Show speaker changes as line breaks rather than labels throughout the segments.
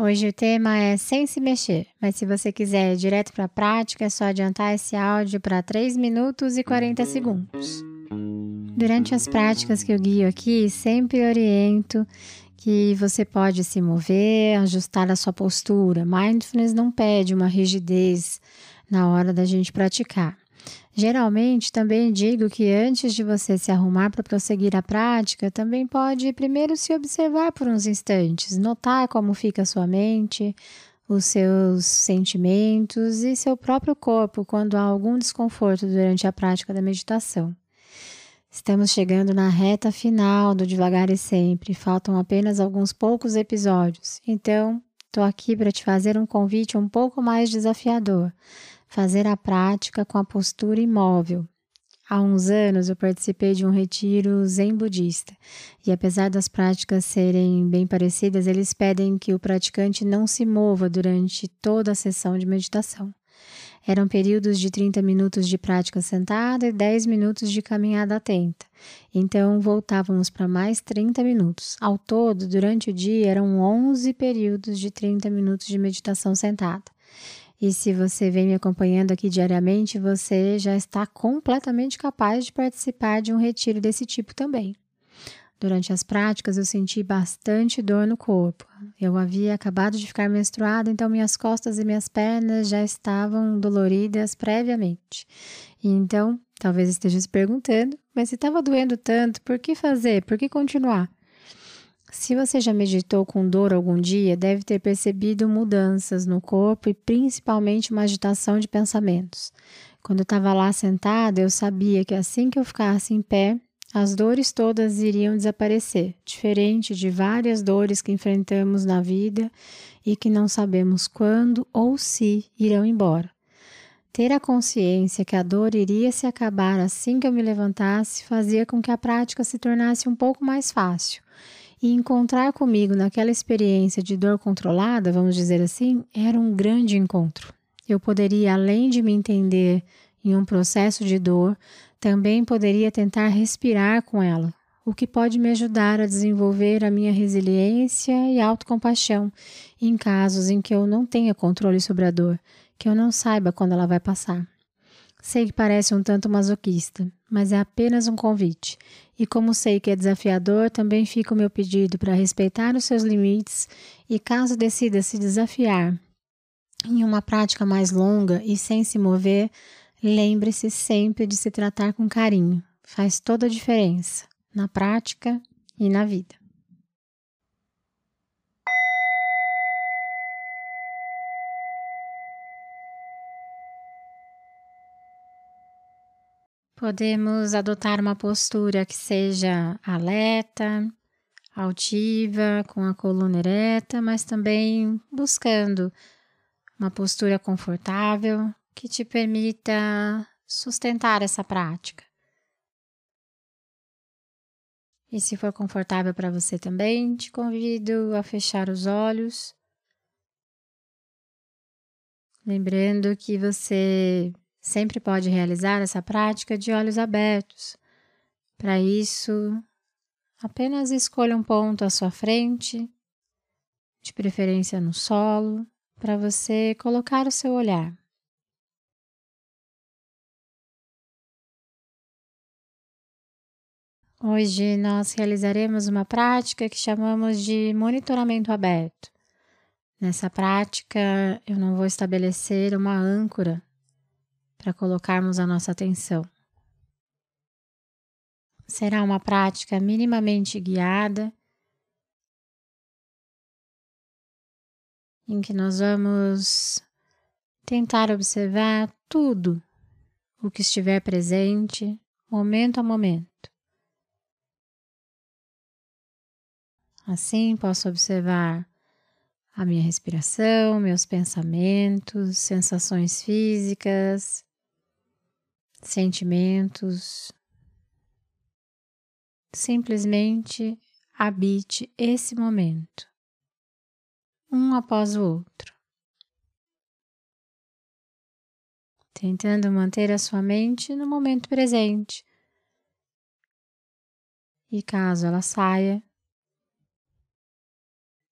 Hoje o tema é sem se mexer, mas se você quiser ir direto para a prática, é só adiantar esse áudio para 3 minutos e 40 segundos. Durante as práticas que eu guio aqui, sempre oriento que você pode se mover, ajustar a sua postura. Mindfulness não pede uma rigidez na hora da gente praticar. Geralmente, também digo que antes de você se arrumar para prosseguir a prática, também pode primeiro se observar por uns instantes, notar como fica a sua mente, os seus sentimentos e seu próprio corpo quando há algum desconforto durante a prática da meditação. Estamos chegando na reta final do Devagar e Sempre, faltam apenas alguns poucos episódios, então estou aqui para te fazer um convite um pouco mais desafiador fazer a prática com a postura imóvel. Há uns anos eu participei de um retiro zen budista e, apesar das práticas serem bem parecidas, eles pedem que o praticante não se mova durante toda a sessão de meditação. Eram períodos de 30 minutos de prática sentada e 10 minutos de caminhada atenta. Então voltávamos para mais 30 minutos. Ao todo, durante o dia, eram 11 períodos de 30 minutos de meditação sentada. E se você vem me acompanhando aqui diariamente, você já está completamente capaz de participar de um retiro desse tipo também. Durante as práticas, eu senti bastante dor no corpo. Eu havia acabado de ficar menstruada, então minhas costas e minhas pernas já estavam doloridas previamente. Então, talvez esteja se perguntando, mas se estava doendo tanto, por que fazer? Por que continuar? Se você já meditou com dor algum dia, deve ter percebido mudanças no corpo e principalmente uma agitação de pensamentos. Quando eu estava lá sentada, eu sabia que assim que eu ficasse em pé, as dores todas iriam desaparecer, diferente de várias dores que enfrentamos na vida e que não sabemos quando ou se irão embora. Ter a consciência que a dor iria se acabar assim que eu me levantasse fazia com que a prática se tornasse um pouco mais fácil e encontrar comigo naquela experiência de dor controlada, vamos dizer assim, era um grande encontro. Eu poderia, além de me entender em um processo de dor, também poderia tentar respirar com ela, o que pode me ajudar a desenvolver a minha resiliência e autocompaixão em casos em que eu não tenha controle sobre a dor, que eu não saiba quando ela vai passar. Sei que parece um tanto masoquista, mas é apenas um convite. E como sei que é desafiador, também fica o meu pedido para respeitar os seus limites e, caso decida se desafiar em uma prática mais longa e sem se mover, lembre-se sempre de se tratar com carinho. Faz toda a diferença na prática e na vida. Podemos adotar uma postura que seja alerta, altiva, com a coluna ereta, mas também buscando uma postura confortável que te permita sustentar essa prática. E se for confortável para você também, te convido a fechar os olhos. Lembrando que você Sempre pode realizar essa prática de olhos abertos. Para isso, apenas escolha um ponto à sua frente, de preferência no solo, para você colocar o seu olhar. Hoje nós realizaremos uma prática que chamamos de monitoramento aberto. Nessa prática, eu não vou estabelecer uma âncora para colocarmos a nossa atenção. Será uma prática minimamente guiada, em que nós vamos tentar observar tudo o que estiver presente, momento a momento. Assim, posso observar a minha respiração, meus pensamentos, sensações físicas, sentimentos. Simplesmente habite esse momento, um após o outro, tentando manter a sua mente no momento presente. E caso ela saia,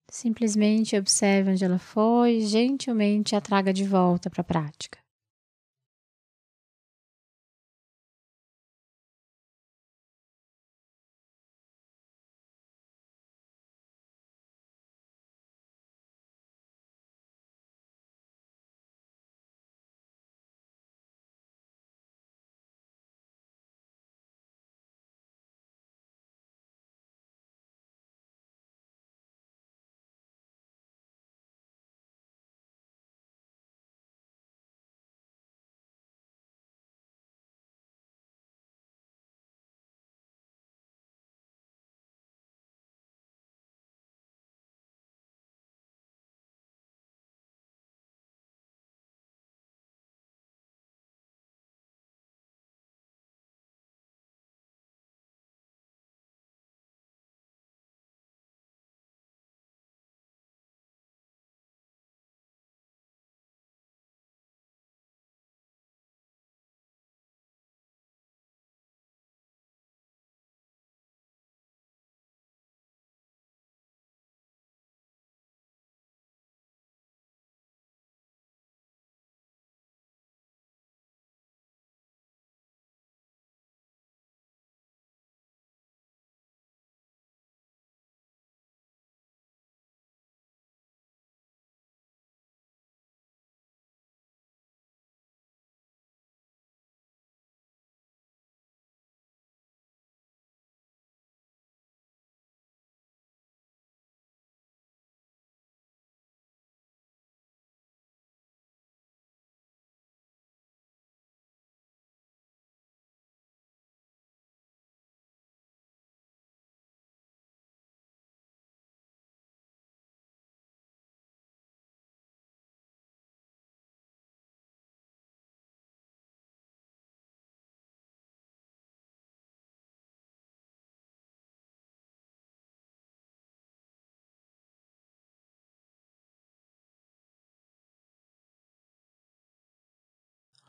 simplesmente observe onde ela foi e gentilmente a traga de volta para a prática.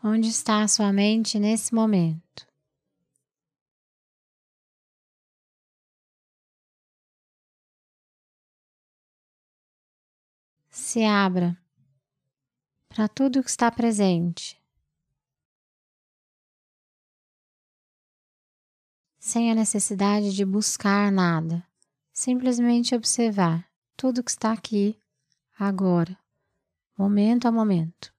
Onde está a sua mente nesse momento? Se abra para tudo que está presente, sem a necessidade de buscar nada, simplesmente observar tudo que está aqui, agora, momento a momento.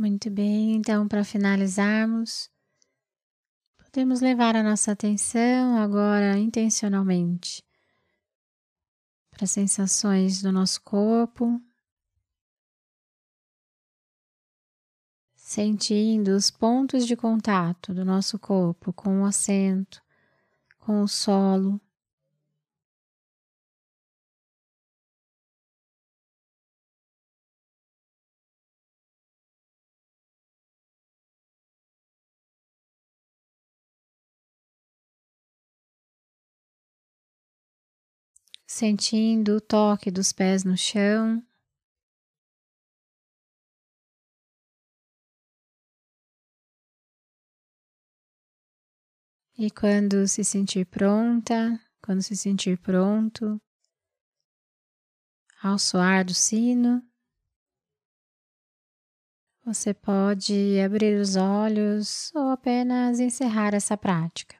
Muito bem, então, para finalizarmos, podemos levar a nossa atenção agora intencionalmente para as sensações do nosso corpo, sentindo os pontos de contato do nosso corpo com o assento, com o solo. Sentindo o toque dos pés no chão. E quando se sentir pronta, quando se sentir pronto, ao soar do sino, você pode abrir os olhos ou apenas encerrar essa prática.